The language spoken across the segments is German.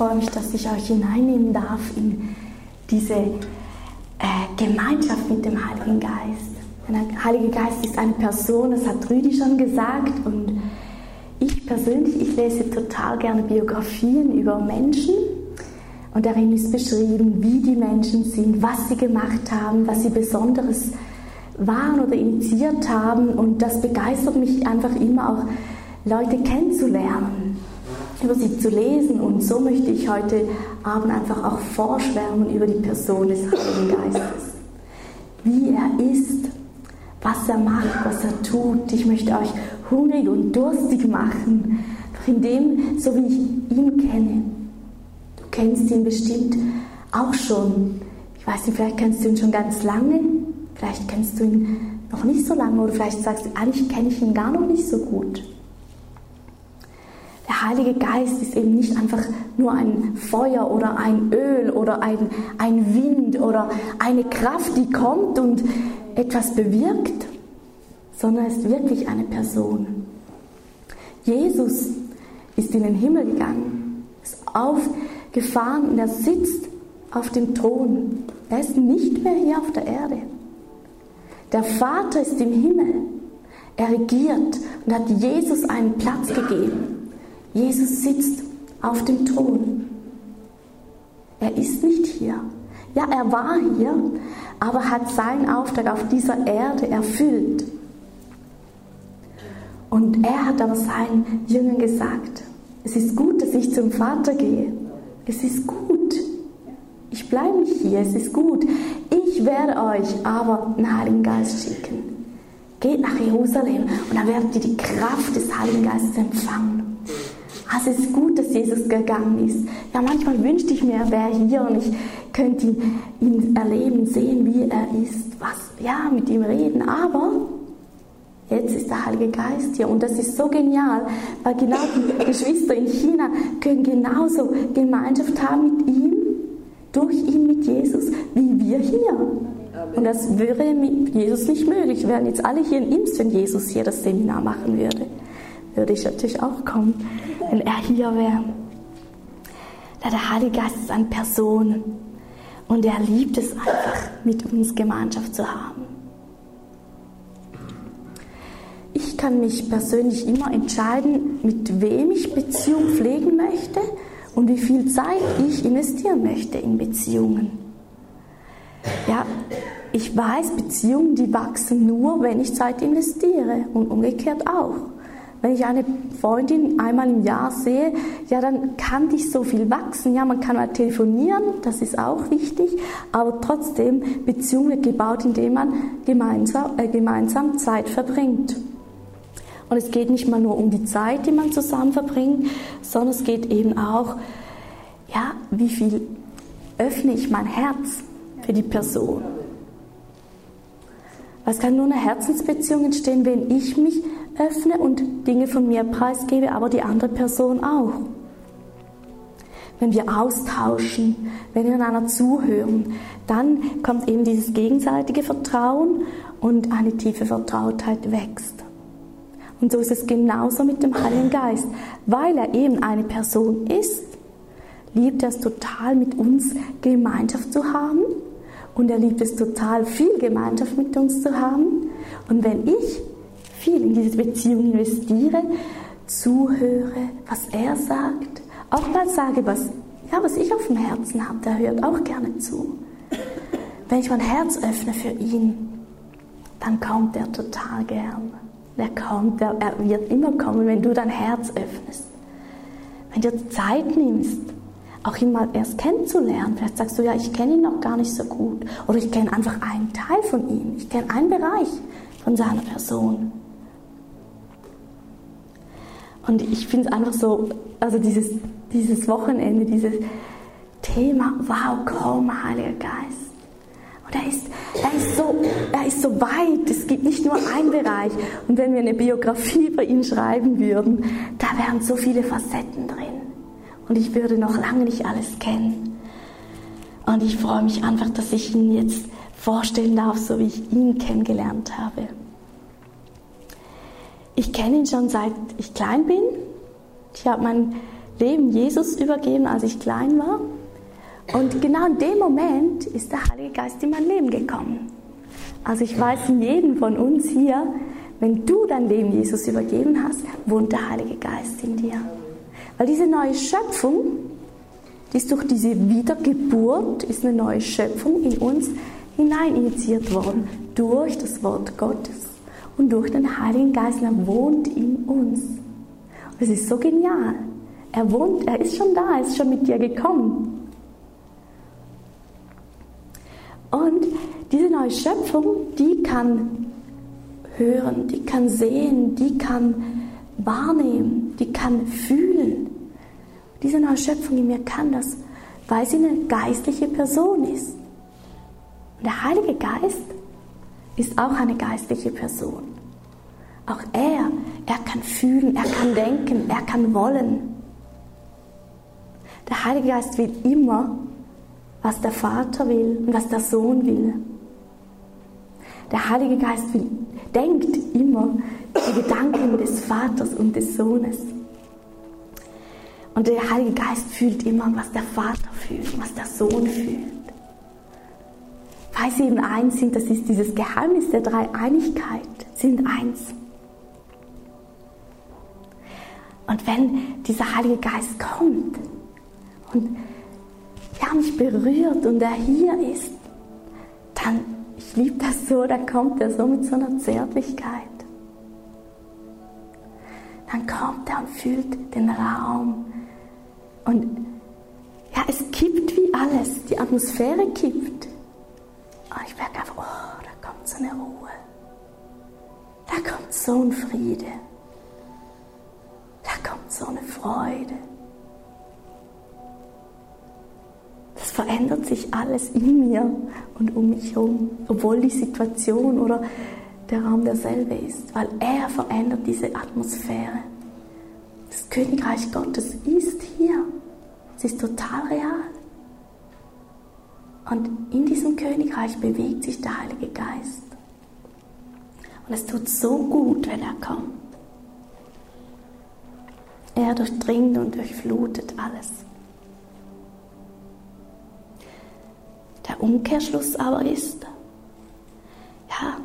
freue mich, dass ich euch hineinnehmen darf in diese äh, Gemeinschaft mit dem Heiligen Geist. Der Heilige Geist ist eine Person, das hat Rüdi schon gesagt. Und ich persönlich, ich lese total gerne Biografien über Menschen. Und darin ist beschrieben, wie die Menschen sind, was sie gemacht haben, was sie Besonderes waren oder initiiert haben. Und das begeistert mich einfach immer auch, Leute kennenzulernen über sie zu lesen. Und so möchte ich heute Abend einfach auch vorschwärmen über die Person des Heiligen Geistes. Wie er ist, was er macht, was er tut. Ich möchte euch hungrig und durstig machen, in dem, so wie ich ihn kenne. Du kennst ihn bestimmt auch schon. Ich weiß nicht, vielleicht kennst du ihn schon ganz lange, vielleicht kennst du ihn noch nicht so lange oder vielleicht sagst du, eigentlich kenne ich ihn gar noch nicht so gut. Heilige Geist ist eben nicht einfach nur ein Feuer oder ein Öl oder ein, ein Wind oder eine Kraft, die kommt und etwas bewirkt, sondern er ist wirklich eine Person. Jesus ist in den Himmel gegangen, ist aufgefahren und er sitzt auf dem Thron. Er ist nicht mehr hier auf der Erde. Der Vater ist im Himmel. Er regiert und hat Jesus einen Platz gegeben. Jesus sitzt auf dem Thron. Er ist nicht hier. Ja, er war hier, aber hat seinen Auftrag auf dieser Erde erfüllt. Und er hat aber seinen Jüngern gesagt, es ist gut, dass ich zum Vater gehe. Es ist gut. Ich bleibe nicht hier, es ist gut. Ich werde euch aber einen Heiligen Geist schicken. Geht nach Jerusalem und dann werdet ihr die Kraft des Heiligen Geistes empfangen. Also es ist gut, dass Jesus gegangen ist. Ja, manchmal wünschte ich mir, er wäre hier und ich könnte ihn, ihn erleben, sehen, wie er ist, was, ja, mit ihm reden. Aber jetzt ist der Heilige Geist hier und das ist so genial, weil genau die Geschwister in China können genauso Gemeinschaft haben mit ihm, durch ihn mit Jesus, wie wir hier. Und das wäre mit Jesus nicht möglich. Wir wären jetzt alle hier in Imst, wenn Jesus hier das Seminar machen würde würde ich natürlich auch kommen, wenn er hier wäre. Der Heilige Geist ist eine Person und er liebt es einfach, mit uns Gemeinschaft zu haben. Ich kann mich persönlich immer entscheiden, mit wem ich Beziehung pflegen möchte und wie viel Zeit ich investieren möchte in Beziehungen. Ja, ich weiß, Beziehungen, die wachsen nur, wenn ich Zeit investiere und umgekehrt auch. Wenn ich eine Freundin einmal im Jahr sehe, ja, dann kann nicht so viel wachsen. Ja, man kann mal telefonieren, das ist auch wichtig, aber trotzdem Beziehungen gebaut, indem man gemeinsam, äh, gemeinsam Zeit verbringt. Und es geht nicht mal nur um die Zeit, die man zusammen verbringt, sondern es geht eben auch, ja, wie viel öffne ich mein Herz für die Person. Es kann nur eine Herzensbeziehung entstehen, wenn ich mich öffne und Dinge von mir preisgebe, aber die andere Person auch. Wenn wir austauschen, wenn wir einander zuhören, dann kommt eben dieses gegenseitige Vertrauen und eine tiefe Vertrautheit wächst. Und so ist es genauso mit dem Heiligen Geist. Weil er eben eine Person ist, liebt er es total, mit uns Gemeinschaft zu haben. Und er liebt es total, viel Gemeinschaft mit uns zu haben. Und wenn ich viel in diese Beziehung investiere, zuhöre, was er sagt, auch mal sage, was, ja, was ich auf dem Herzen habe, der hört auch gerne zu. Wenn ich mein Herz öffne für ihn, dann kommt er total gern. Er kommt, er, er wird immer kommen, wenn du dein Herz öffnest. Wenn du Zeit nimmst, auch ihn mal erst kennenzulernen. Vielleicht sagst du, ja, ich kenne ihn noch gar nicht so gut. Oder ich kenne einfach einen Teil von ihm. Ich kenne einen Bereich von seiner Person. Und ich finde es einfach so, also dieses, dieses Wochenende, dieses Thema, wow, komm, Heiliger Geist. Und er ist, er, ist so, er ist so weit, es gibt nicht nur einen Bereich. Und wenn wir eine Biografie über ihn schreiben würden, da wären so viele Facetten drin. Und ich würde noch lange nicht alles kennen. Und ich freue mich einfach, dass ich ihn jetzt vorstellen darf, so wie ich ihn kennengelernt habe. Ich kenne ihn schon seit ich klein bin. Ich habe mein Leben Jesus übergeben, als ich klein war. Und genau in dem Moment ist der Heilige Geist in mein Leben gekommen. Also ich weiß in jedem von uns hier, wenn du dein Leben Jesus übergeben hast, wohnt der Heilige Geist in dir. Weil diese neue Schöpfung, die ist durch diese Wiedergeburt, ist eine neue Schöpfung in uns hinein initiiert worden, durch das Wort Gottes und durch den Heiligen Geist, er wohnt in uns. Und es ist so genial. Er wohnt, er ist schon da, er ist schon mit dir gekommen. Und diese neue Schöpfung, die kann hören, die kann sehen, die kann wahrnehmen, die kann fühlen. Diese neue Schöpfung in mir kann das, weil sie eine geistliche Person ist. Und der Heilige Geist ist auch eine geistliche Person. Auch er, er kann fühlen, er kann denken, er kann wollen. Der Heilige Geist will immer, was der Vater will und was der Sohn will. Der Heilige Geist will, denkt immer die Gedanken des Vaters und des Sohnes. Und der Heilige Geist fühlt immer, was der Vater fühlt, was der Sohn fühlt. Weil sie eben eins sind, das ist dieses Geheimnis der Dreieinigkeit, sind eins. Und wenn dieser Heilige Geist kommt und ja, mich berührt und er hier ist, dann, ich liebe das so, dann kommt er so mit so einer Zärtlichkeit. Dann kommt er und fühlt den Raum. Und ja, es kippt wie alles, die Atmosphäre kippt. Und ich merke einfach, oh, da kommt so eine Ruhe. Da kommt so ein Friede. So eine Freude. Das verändert sich alles in mir und um mich herum, obwohl die Situation oder der Raum derselbe ist, weil er verändert diese Atmosphäre. Das Königreich Gottes ist hier. Es ist total real. Und in diesem Königreich bewegt sich der Heilige Geist. Und es tut so gut, wenn er kommt. Er durchdringt und durchflutet alles. Der Umkehrschluss aber ist, ja,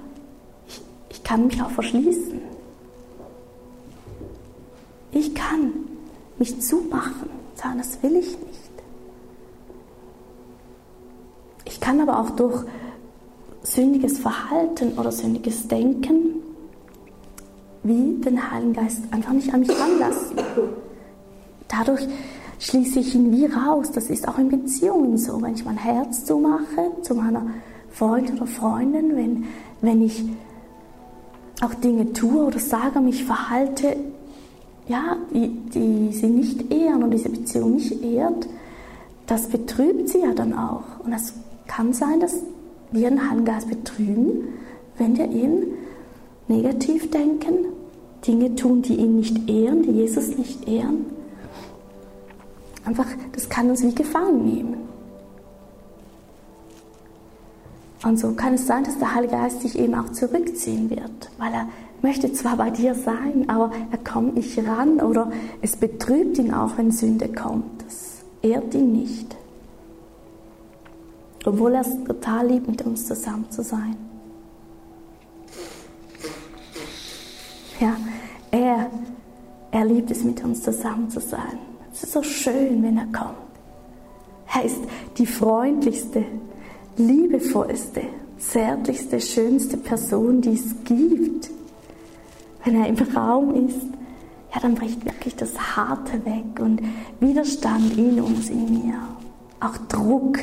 ich, ich kann mich auch verschließen. Ich kann mich zumachen, sagen, das will ich nicht. Ich kann aber auch durch sündiges Verhalten oder sündiges Denken wie den Heiligen Geist einfach nicht an mich ranlassen. Dadurch schließe ich ihn wie raus. Das ist auch in Beziehungen so. Wenn ich mein Herz zumache zu meiner Freund oder Freundin, wenn, wenn ich auch Dinge tue oder sage, mich verhalte, ja, die, die sie nicht ehren und diese Beziehung nicht ehrt, das betrübt sie ja dann auch. Und es kann sein, dass wir den Heiligen Geist betrügen, wenn wir ihn negativ denken, Dinge tun, die ihn nicht ehren, die Jesus nicht ehren. Einfach, das kann uns wie gefangen nehmen. Und so kann es sein, dass der Heilige Geist sich eben auch zurückziehen wird, weil er möchte zwar bei dir sein, aber er kommt nicht ran oder es betrübt ihn auch, wenn Sünde kommt. Das ehrt ihn nicht. Obwohl er es total liebt, mit uns zusammen zu sein. Er liebt es, mit uns zusammen zu sein. Es ist so schön, wenn er kommt. Er ist die freundlichste, liebevollste, zärtlichste, schönste Person, die es gibt. Wenn er im Raum ist, ja, dann bricht wirklich das Harte weg und Widerstand in uns, in mir. Auch Druck,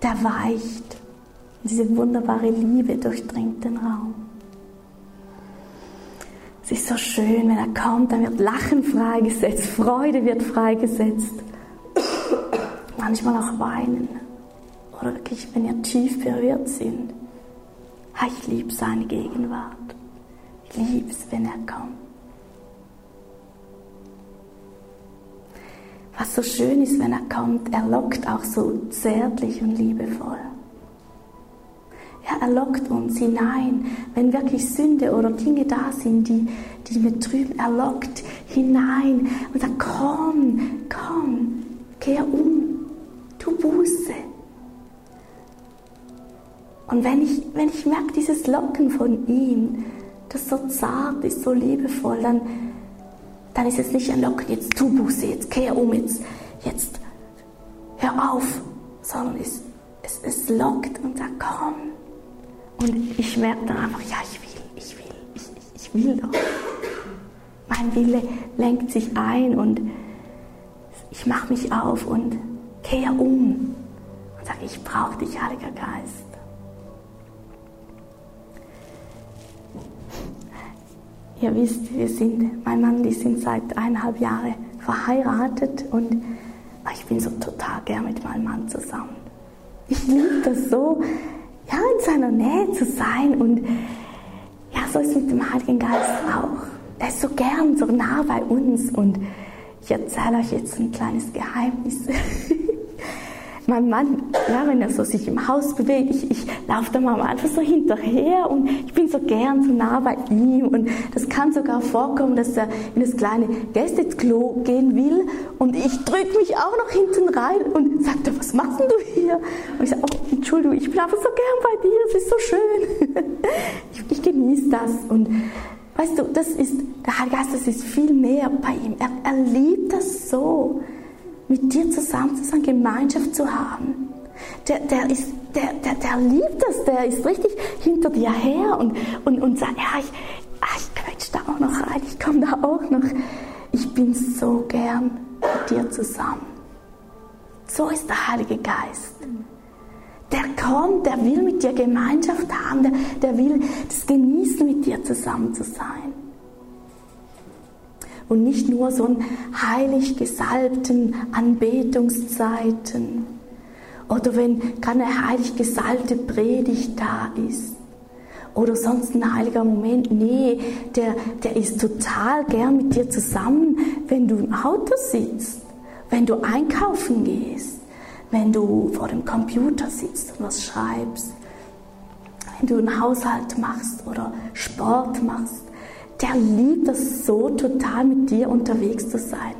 der weicht. Und diese wunderbare Liebe durchdringt den Raum. Es ist so schön, wenn er kommt, dann wird Lachen freigesetzt, Freude wird freigesetzt. Manchmal auch weinen. Oder wirklich, wenn ihr tief berührt sind. Ich liebe seine Gegenwart. Ich liebe es, wenn er kommt. Was so schön ist, wenn er kommt, er lockt auch so zärtlich und liebevoll. Er lockt uns hinein, wenn wirklich Sünde oder Dinge da sind, die, die wir trüben. Er lockt hinein und sagt, komm, komm, kehr um, tu Buße. Und wenn ich, wenn ich merke, dieses Locken von ihm, das so zart ist, so liebevoll, dann, dann ist es nicht ein Locken, jetzt tu Buße, jetzt kehr um, jetzt, jetzt hör auf, sondern es, es, es lockt und sagt, komm. Und ich merke dann einfach, ja, ich will, ich will, ich, ich, will doch. Mein Wille lenkt sich ein und ich mache mich auf und kehre um und sage, ich brauche dich, Heiliger Geist. Ihr wisst, wir sind, mein Mann, die sind seit eineinhalb Jahren verheiratet und ich bin so total gern mit meinem Mann zusammen. Ich liebe das so, ja, in seiner Nähe zu sein und ja, so ist es mit dem Heiligen Geist auch. Er ist so gern, so nah bei uns und ich erzähle euch jetzt ein kleines Geheimnis. mein Mann, ja, wenn er so sich im Haus bewegt, ich, ich laufe da mal einfach so hinterher und ich bin so gern so nah bei ihm und das kann sogar vorkommen, dass er in das kleine Gästeklo gehen will und ich drücke mich auch noch hinten rein und sagt er, was machst denn du hier? Und ich sage, oh, Entschuldigung, ich bin einfach so gern bei dir, es ist so schön. ich, ich genieße das und Weißt du, das ist, der Heilige Geist, das ist viel mehr bei ihm. Er, er liebt das so mit dir zusammen zu sein, Gemeinschaft zu haben. Der, der, ist, der, der, der liebt das, der ist richtig hinter dir her und, und, und sagt, ja, ich, ah, ich quetsch da auch noch rein, ich komme da auch noch. Ich bin so gern mit dir zusammen. So ist der Heilige Geist. Der kommt, der will mit dir Gemeinschaft haben, der, der will das genießen, mit dir zusammen zu sein. Und nicht nur so einen heilig gesalbten Anbetungszeiten. Oder wenn keine heilig gesalbte Predigt da ist. Oder sonst ein heiliger Moment. Nee, der, der ist total gern mit dir zusammen, wenn du im Auto sitzt, wenn du einkaufen gehst, wenn du vor dem Computer sitzt und was schreibst, wenn du einen Haushalt machst oder Sport machst der liebt es so total mit dir unterwegs zu sein.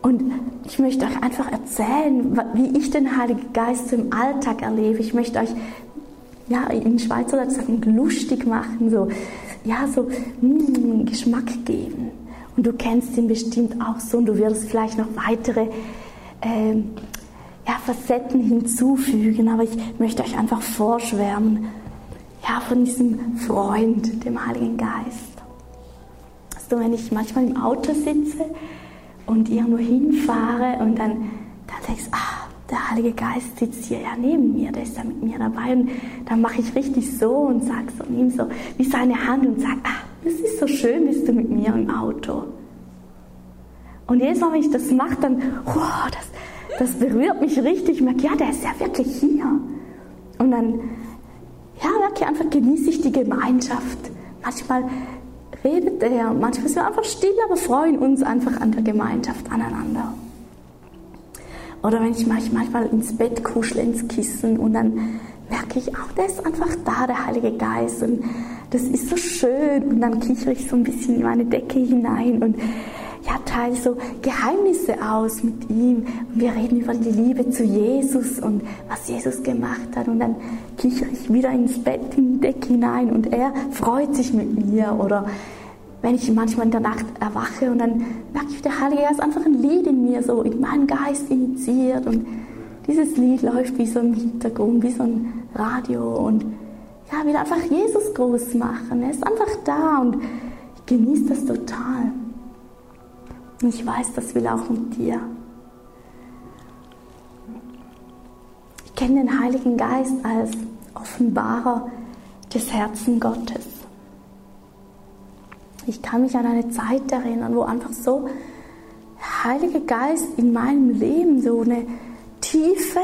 Und ich möchte euch einfach erzählen, wie ich den Heiligen Geist im Alltag erlebe. Ich möchte euch, ja, in Schweizerdeutsch sagen, lustig machen, so, ja, so mm, Geschmack geben. Und du kennst ihn bestimmt auch so und du wirst vielleicht noch weitere ähm, ja, Facetten hinzufügen, aber ich möchte euch einfach vorschwärmen ja, von diesem Freund, dem Heiligen Geist. Also wenn ich manchmal im Auto sitze und irgendwo hinfahre und dann, dann denkst du, ah, der Heilige Geist sitzt hier ja neben mir, der ist ja mit mir dabei und dann mache ich richtig so und sage so, nimm so wie seine Hand und sage, ah, das ist so schön, bist du mit mir im Auto. Und jedes Mal, wenn ich das mache, dann, wow, das, das berührt mich richtig. Ich merke, ja, der ist ja wirklich hier. Und dann ja, merke einfach, genieße ich die Gemeinschaft. Manchmal redet er, manchmal sind wir einfach still, aber freuen uns einfach an der Gemeinschaft, aneinander. Oder wenn ich manchmal ins Bett kuschle, ins Kissen und dann merke ich auch, der ist einfach da, der Heilige Geist und das ist so schön und dann kichere ich so ein bisschen in meine Decke hinein und ja, teile so Geheimnisse aus mit ihm. Und wir reden über die Liebe zu Jesus und was Jesus gemacht hat. Und dann kichere ich wieder ins Bett, in die Decke hinein und er freut sich mit mir. Oder wenn ich manchmal in der Nacht erwache und dann merke ich, der Heilige Geist einfach ein Lied in mir so, in meinen Geist initiiert. Und dieses Lied läuft wie so im Hintergrund, wie so ein Radio. Und ja, will einfach Jesus groß machen. Er ist einfach da und ich genieße das total. Und ich weiß, das will auch mit dir. Ich kenne den Heiligen Geist als Offenbarer des Herzen Gottes. Ich kann mich an eine Zeit erinnern, wo einfach so der Heilige Geist in meinem Leben so eine tiefe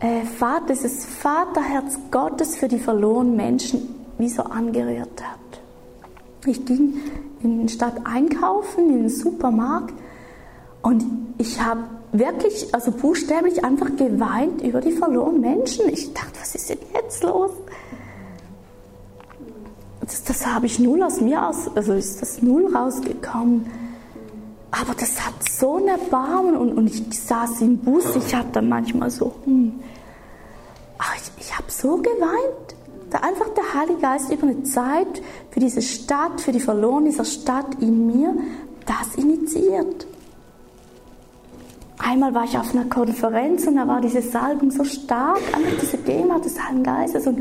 äh, dieses Vaterherz Gottes für die verlorenen Menschen wie so angerührt hat. Ich ging in der Stadt einkaufen, in den Supermarkt und ich habe wirklich, also buchstäblich einfach geweint über die verlorenen Menschen. Ich dachte, was ist denn jetzt los? das, das habe ich null aus mir aus, also ist das null rausgekommen. Aber das hat so einen Erbarmen und, und ich saß im Bus, ich habe dann manchmal so, hm. Aber ich, ich habe so geweint. Da einfach der Heilige Geist über eine Zeit für diese Stadt, für die Verloren dieser Stadt in mir, das initiiert. Einmal war ich auf einer Konferenz und da war diese Salbung so stark, einfach diese Gegenwart des Heiligen Geistes und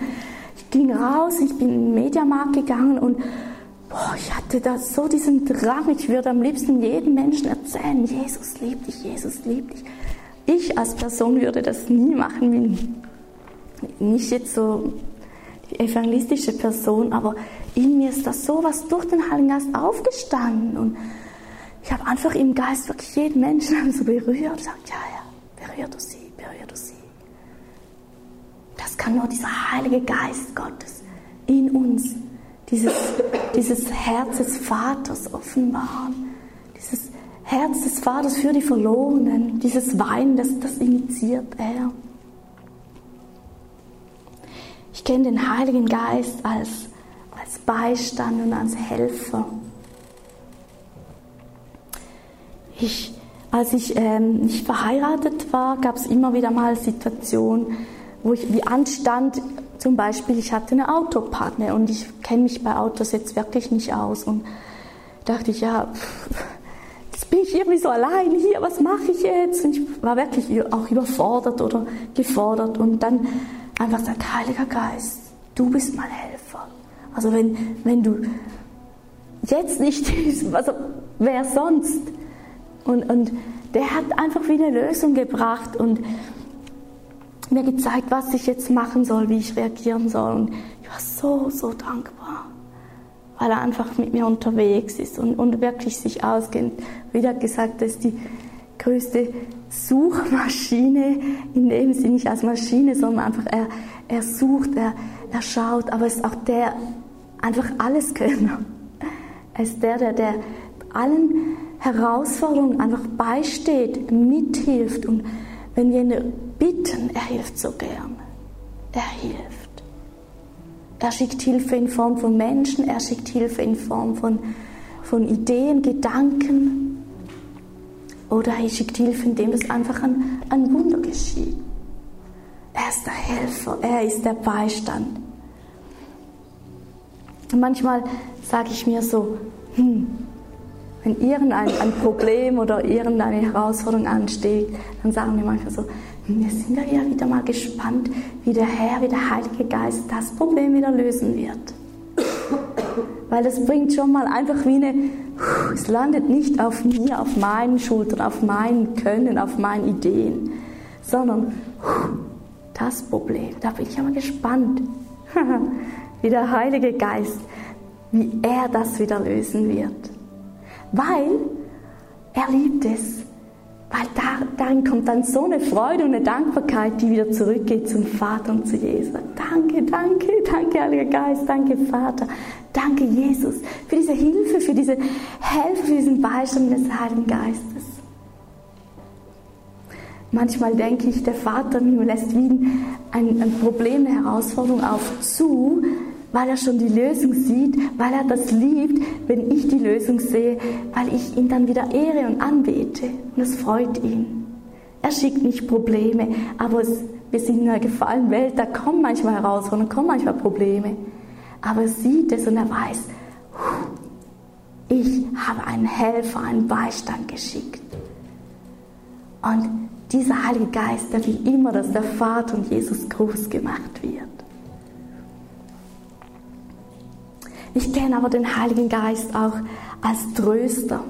ich ging raus, ich bin in den Mediamarkt gegangen und boah, ich hatte da so diesen Drang, ich würde am liebsten jedem Menschen erzählen, Jesus liebt dich, Jesus liebt dich. Ich als Person würde das nie machen, nicht jetzt so die evangelistische Person, aber in mir ist das so was durch den Heiligen Geist aufgestanden und ich habe einfach im Geist wirklich jeden Menschen so berührt und gesagt, ja, ja, berühr du sie, berühr du sie. Das kann nur dieser Heilige Geist Gottes in uns dieses, dieses Herz des Vaters offenbaren. Dieses Herz des Vaters für die Verlorenen, dieses Weinen, das, das initiiert er. Ich kenne den Heiligen Geist als, als Beistand und als Helfer. Ich, als ich ähm, nicht verheiratet war, gab es immer wieder mal Situationen, wo ich wie anstand, zum Beispiel, ich hatte eine Autopanne und ich kenne mich bei Autos jetzt wirklich nicht aus und dachte ich, ja, jetzt bin ich irgendwie so allein hier, was mache ich jetzt? Und ich war wirklich auch überfordert oder gefordert und dann einfach sagt, Heiliger Geist, du bist mein Helfer. Also wenn, wenn du jetzt nicht, also wer sonst? Und, und der hat einfach wie eine Lösung gebracht und mir gezeigt, was ich jetzt machen soll, wie ich reagieren soll. Und ich war so, so dankbar, weil er einfach mit mir unterwegs ist und, und wirklich sich auskennt. Wieder gesagt, das ist die größte Suchmaschine, in dem Sinne nicht als Maschine, sondern einfach er, er sucht, er, er schaut, aber es ist auch der einfach alles Könner. Er ist der, der, der allen Herausforderungen einfach beisteht, mithilft und wenn wir ihn bitten, er hilft so gern. Er hilft. Er schickt Hilfe in Form von Menschen, er schickt Hilfe in Form von, von Ideen, Gedanken. Oder er schickt Hilfe, indem es einfach ein, ein Wunder geschieht. Er ist der Helfer, er ist der Beistand. Und manchmal sage ich mir so, hm, wenn irgendein ein Problem oder irgendeine Herausforderung ansteht, dann sagen wir manchmal so, wir sind ja wieder mal gespannt, wie der Herr, wie der Heilige Geist das Problem wieder lösen wird. Weil das bringt schon mal einfach wie eine, es landet nicht auf mir, auf meinen Schultern, auf meinen Können, auf meinen Ideen, sondern das Problem, da bin ich ja mal gespannt, wie der Heilige Geist, wie er das wieder lösen wird weil er liebt es. Weil da, darin kommt dann so eine Freude und eine Dankbarkeit, die wieder zurückgeht zum Vater und zu Jesus. Danke, danke, danke, Heiliger Geist, danke, Vater, danke, Jesus, für diese Hilfe, für diese Hilfe, für diesen Beistand des Heiligen Geistes. Manchmal denke ich, der Vater mir lässt wie ein, ein Problem, eine Herausforderung auf zu, weil er schon die Lösung sieht, weil er das liebt, wenn ich die Lösung sehe, weil ich ihn dann wieder ehre und anbete. Und es freut ihn. Er schickt nicht Probleme, aber es, wir sind in einer gefallenen Welt, da kommen manchmal Herausforderungen, kommen manchmal Probleme. Aber er sieht es und er weiß, ich habe einen Helfer, einen Beistand geschickt. Und dieser Heilige Geist, der will immer, dass der Vater und Jesus groß gemacht wird. Ich kenne aber den Heiligen Geist auch als Tröster.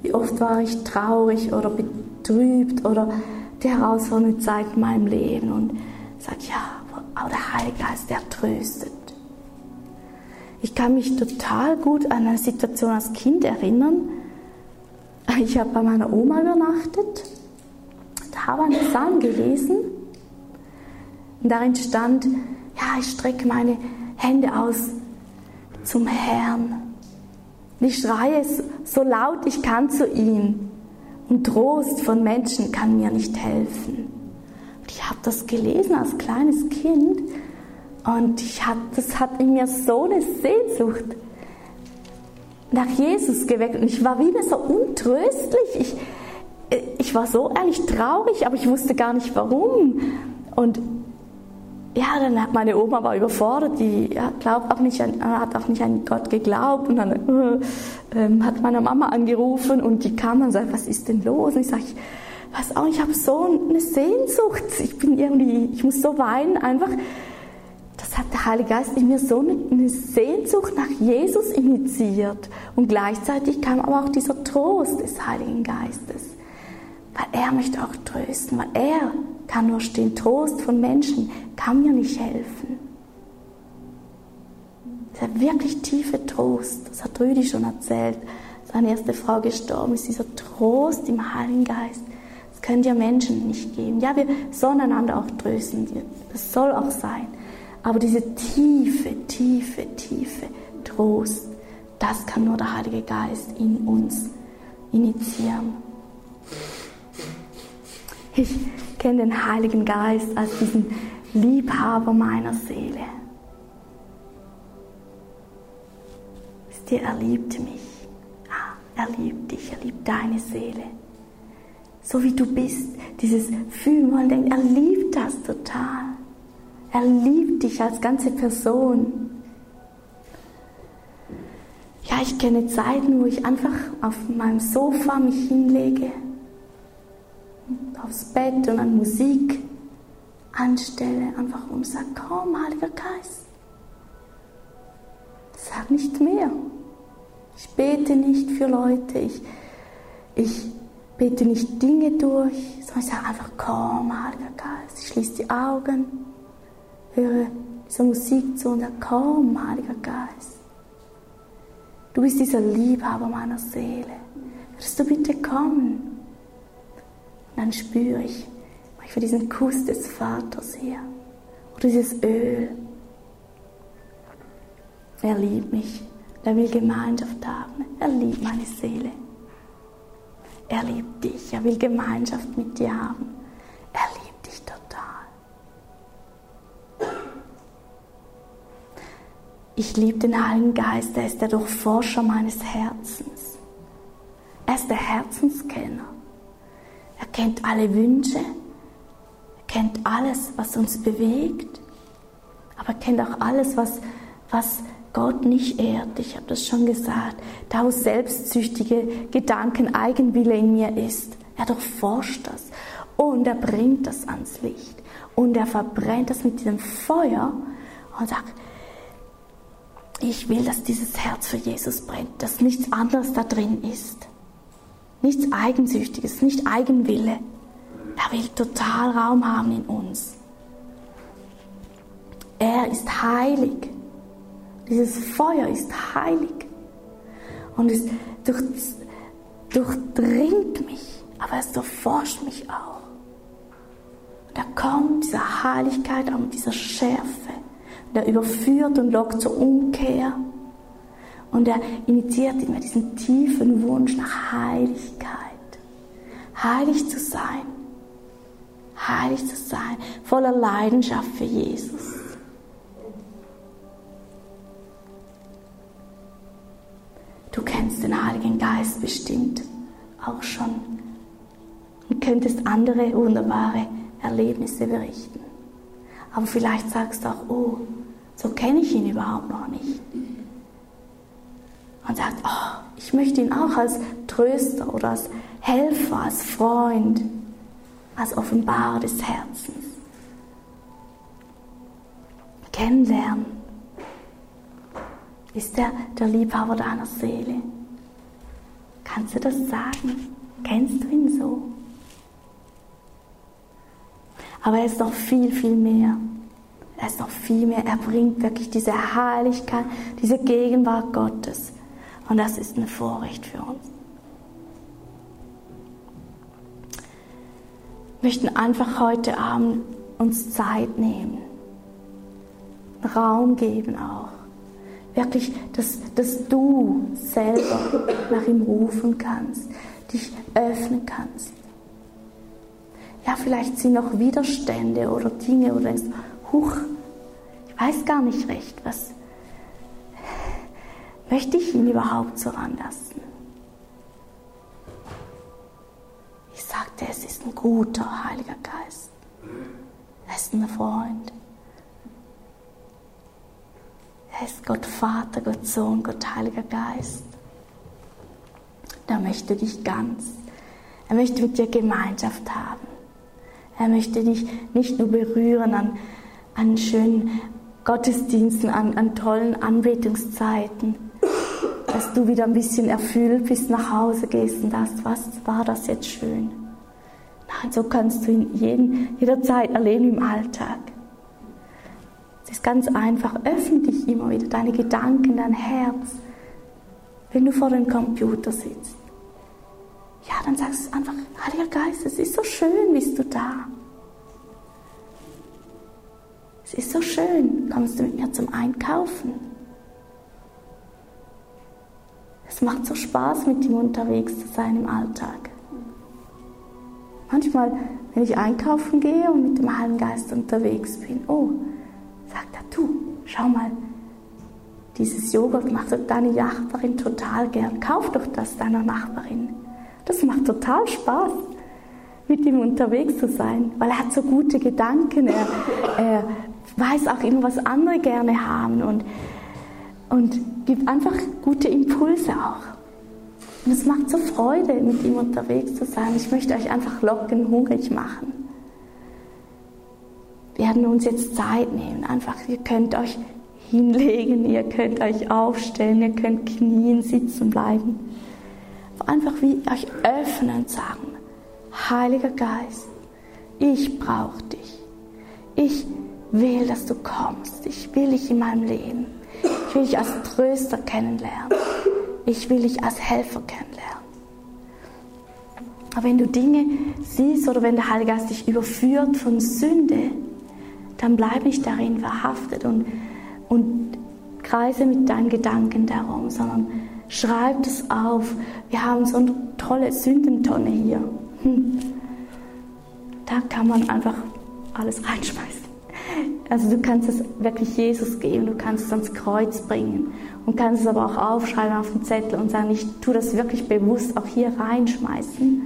Wie oft war ich traurig oder betrübt oder die Herausforderung zeigt in meinem Leben und sage, ja, aber der Heilige Geist, der tröstet. Ich kann mich total gut an eine Situation als Kind erinnern. Ich habe bei meiner Oma übernachtet, da habe einen Psalm gelesen und darin stand, ja, ich strecke meine Hände aus zum Herrn. Ich schreie so laut ich kann zu ihm. Und Trost von Menschen kann mir nicht helfen. Und ich habe das gelesen als kleines Kind Und ich hat, das hat in mir so eine Sehnsucht nach Jesus geweckt. Und ich war wieder so untröstlich. Ich, ich war so ehrlich traurig, aber ich wusste gar nicht warum. Und ja, dann hat meine Oma war überfordert, die glaubt auch nicht an, hat auch nicht an Gott geglaubt. Und dann äh, hat meine Mama angerufen und die kam und sagte, was ist denn los? Und ich sage, ich auch, ich habe so eine Sehnsucht, ich bin irgendwie, ich muss so weinen, einfach. Das hat der Heilige Geist in mir so eine Sehnsucht nach Jesus initiiert. Und gleichzeitig kam aber auch dieser Trost des Heiligen Geistes, weil er möchte auch trösten, weil er kann nur stehen. Trost von Menschen kann mir nicht helfen. Dieser wirklich tiefe Trost, das hat Rüdi schon erzählt, seine erste Frau gestorben ist, dieser Trost im Heiligen Geist. Das können dir Menschen nicht geben. Ja, wir sollen einander auch trösten, das soll auch sein. Aber diese tiefe, tiefe, tiefe Trost, das kann nur der Heilige Geist in uns initiieren. Ich kenne den Heiligen Geist als diesen Liebhaber meiner Seele. Wisst ihr, er liebt mich. Ah, er liebt dich, er liebt deine Seele. So wie du bist, dieses Fühlen, wo man denkt, er liebt das total. Er liebt dich als ganze Person. Ja, ich kenne Zeiten, wo ich einfach auf meinem Sofa mich hinlege aufs Bett und an Musik anstelle, einfach und sage, komm, Heiliger Geist. Sag nicht mehr. Ich bete nicht für Leute, ich, ich bete nicht Dinge durch, sondern ich sage einfach, komm, Heiliger Geist. Ich schließe die Augen, höre dieser Musik zu und sage, komm, Heiliger Geist. Du bist dieser Liebhaber meiner Seele. Würdest du bitte kommen? Und dann spüre ich, ich für diesen Kuss des Vaters hier. Oder dieses Öl. Er liebt mich. Er will Gemeinschaft haben. Er liebt meine Seele. Er liebt dich. Er will Gemeinschaft mit dir haben. Er liebt dich total. Ich liebe den Heiligen Geist. Er ist der Durchforscher meines Herzens. Er ist der Herzenskenner. Kennt alle Wünsche, kennt alles, was uns bewegt, aber er kennt auch alles, was, was Gott nicht ehrt. Ich habe das schon gesagt. Da, wo selbstsüchtige Gedanken, Eigenwille in mir ist, er durchforscht das und er bringt das ans Licht und er verbrennt das mit diesem Feuer und sagt, ich will, dass dieses Herz für Jesus brennt, dass nichts anderes da drin ist. Nichts Eigensüchtiges, nicht Eigenwille. Er will total Raum haben in uns. Er ist heilig. Dieses Feuer ist heilig. Und es durch, durchdringt mich, aber es durchforscht mich auch. Und da kommt diese Heiligkeit auch mit dieser Schärfe. Und er überführt und lockt zur Umkehr. Und er initiiert immer diesen tiefen Wunsch nach Heiligkeit. Heilig zu sein. Heilig zu sein. Voller Leidenschaft für Jesus. Du kennst den Heiligen Geist bestimmt auch schon und könntest andere wunderbare Erlebnisse berichten. Aber vielleicht sagst du auch, oh, so kenne ich ihn überhaupt noch nicht und sagt, oh, ich möchte ihn auch als Tröster oder als Helfer, als Freund, als Offenbarer des Herzens kennenlernen. Ist er der Liebhaber deiner Seele? Kannst du das sagen? Kennst du ihn so? Aber er ist noch viel, viel mehr. Er ist noch viel mehr. Er bringt wirklich diese Heiligkeit, diese Gegenwart Gottes und das ist ein Vorrecht für uns. Wir möchten einfach heute Abend uns Zeit nehmen, Raum geben auch. Wirklich, dass, dass du selber nach ihm rufen kannst, dich öffnen kannst. Ja, vielleicht sind noch Widerstände oder Dinge, du denkst, huch, ich weiß gar nicht recht, was möchte ich ihn überhaupt so ranlassen? Ich sagte, es ist ein guter Heiliger Geist. Er ist ein Freund. Er ist Gott Vater, Gott Sohn, Gott Heiliger Geist. Er möchte dich ganz. Er möchte mit dir Gemeinschaft haben. Er möchte dich nicht nur berühren an, an schönen Gottesdiensten, an, an tollen Anbetungszeiten, dass du wieder ein bisschen erfüllt bist, nach Hause gehst und sagst, was war das jetzt schön? Nein, so kannst du ihn jeden, jederzeit erleben im Alltag. Es ist ganz einfach, öffne dich immer wieder, deine Gedanken, dein Herz, wenn du vor dem Computer sitzt. Ja, dann sagst du einfach, Heiliger Geist, es ist so schön, bist du da. Es ist so schön, kommst du mit mir zum Einkaufen. Es macht so Spaß, mit ihm unterwegs zu sein im Alltag. Manchmal, wenn ich einkaufen gehe und mit dem Heiligen Geist unterwegs bin, oh, sagt er, du, schau mal, dieses Joghurt macht deine Nachbarin total gern. Kauf doch das deiner Nachbarin. Das macht total Spaß, mit ihm unterwegs zu sein, weil er hat so gute Gedanken. Er, er weiß auch immer, was andere gerne haben und, und gibt einfach gute Impulse auch. Und es macht so Freude, mit ihm unterwegs zu sein. Ich möchte euch einfach locken, hungrig machen. Wir werden uns jetzt Zeit nehmen. Einfach, ihr könnt euch hinlegen, ihr könnt euch aufstellen, ihr könnt knien, sitzen bleiben. Einfach wie euch öffnen und sagen, Heiliger Geist, ich brauche dich. Ich will, dass du kommst. Ich will dich in meinem Leben. Ich will dich als Tröster kennenlernen. Ich will dich als Helfer kennenlernen. Aber wenn du Dinge siehst oder wenn der Heilige Geist dich überführt von Sünde, dann bleib nicht darin verhaftet und, und kreise mit deinen Gedanken darum, sondern schreib es auf. Wir haben so eine tolle Sündentonne hier. Hm. Da kann man einfach alles reinschmeißen. Also du kannst es wirklich Jesus geben, du kannst es ans Kreuz bringen und kannst es aber auch aufschreiben auf den Zettel und sagen, ich tue das wirklich bewusst auch hier reinschmeißen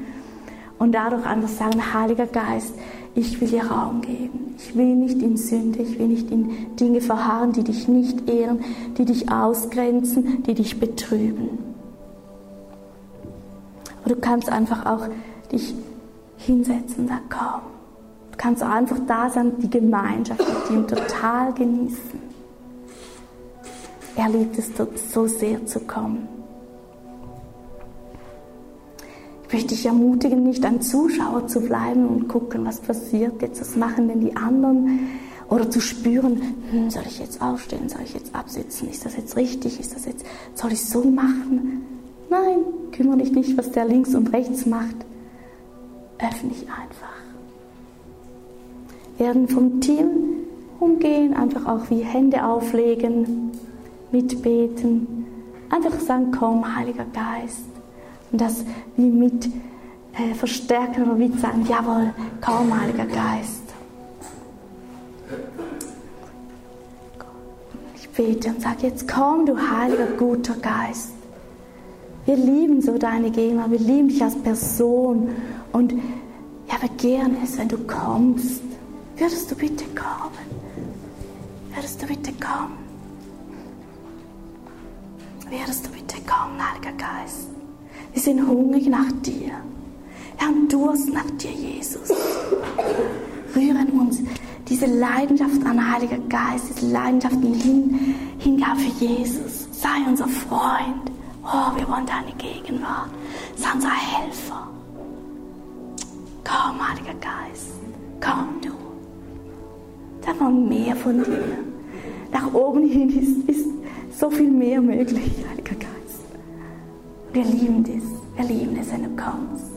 und dadurch einfach sagen, Heiliger Geist, ich will dir Raum geben. Ich will nicht in Sünde, ich will nicht in Dinge verharren, die dich nicht ehren, die dich ausgrenzen, die dich betrüben. Aber du kannst einfach auch dich hinsetzen und sagen, komm, kannst einfach da sein, die Gemeinschaft mit ihm total genießen. Er liebt es so sehr zu kommen. Ich möchte dich ermutigen, nicht ein Zuschauer zu bleiben und gucken, was passiert jetzt, was machen denn die anderen. Oder zu spüren, hm, soll ich jetzt aufstehen, soll ich jetzt absitzen, ist das jetzt richtig, ist das jetzt, soll ich so machen? Nein, kümmere dich nicht, was der links und rechts macht. Öffne dich einfach werden vom Team umgehen, einfach auch wie Hände auflegen, mitbeten, einfach sagen, komm, Heiliger Geist. Und das wie mit äh, verstärken oder mit sagen, jawohl, komm, Heiliger Geist. Ich bete und sage jetzt, komm, du heiliger, guter Geist. Wir lieben so deine Gegenwart, wir lieben dich als Person und ja, begehren es, wenn du kommst. Würdest du bitte kommen? Würdest du bitte kommen? Würdest du bitte kommen, Heiliger Geist? Wir sind hungrig nach dir. Wir haben Durst nach dir, Jesus. Rühren uns diese Leidenschaft an Heiliger Geist, diese Leidenschaft in Hin Hingabe für Jesus. Sei unser Freund. Oh, wir wollen deine Gegenwart. Sei unser Helfer. Komm, Heiliger Geist. Komm, du. Da war mehr von dir. Nach oben hin ist, ist so viel mehr möglich, Heiliger Geist. Wir lieben das. Wir lieben es, wenn du kommst.